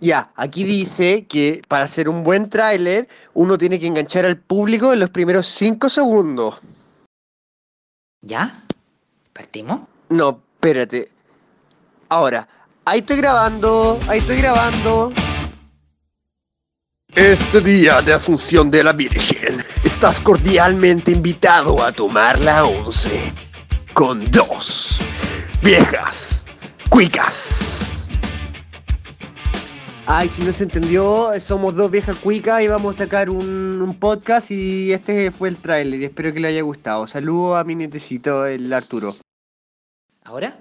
Ya, aquí dice que para hacer un buen tráiler uno tiene que enganchar al público en los primeros 5 segundos. ¿Ya? ¿Partimos? No, espérate. Ahora, ahí estoy grabando, ahí estoy grabando. Este día de Asunción de la Virgen, estás cordialmente invitado a tomar la once con dos viejas cuicas. Ay, si no se entendió, somos dos viejas cuicas y vamos a sacar un, podcast y este fue el tráiler y espero que le haya gustado. Saludo a mi nietecito, el Arturo. ¿Ahora?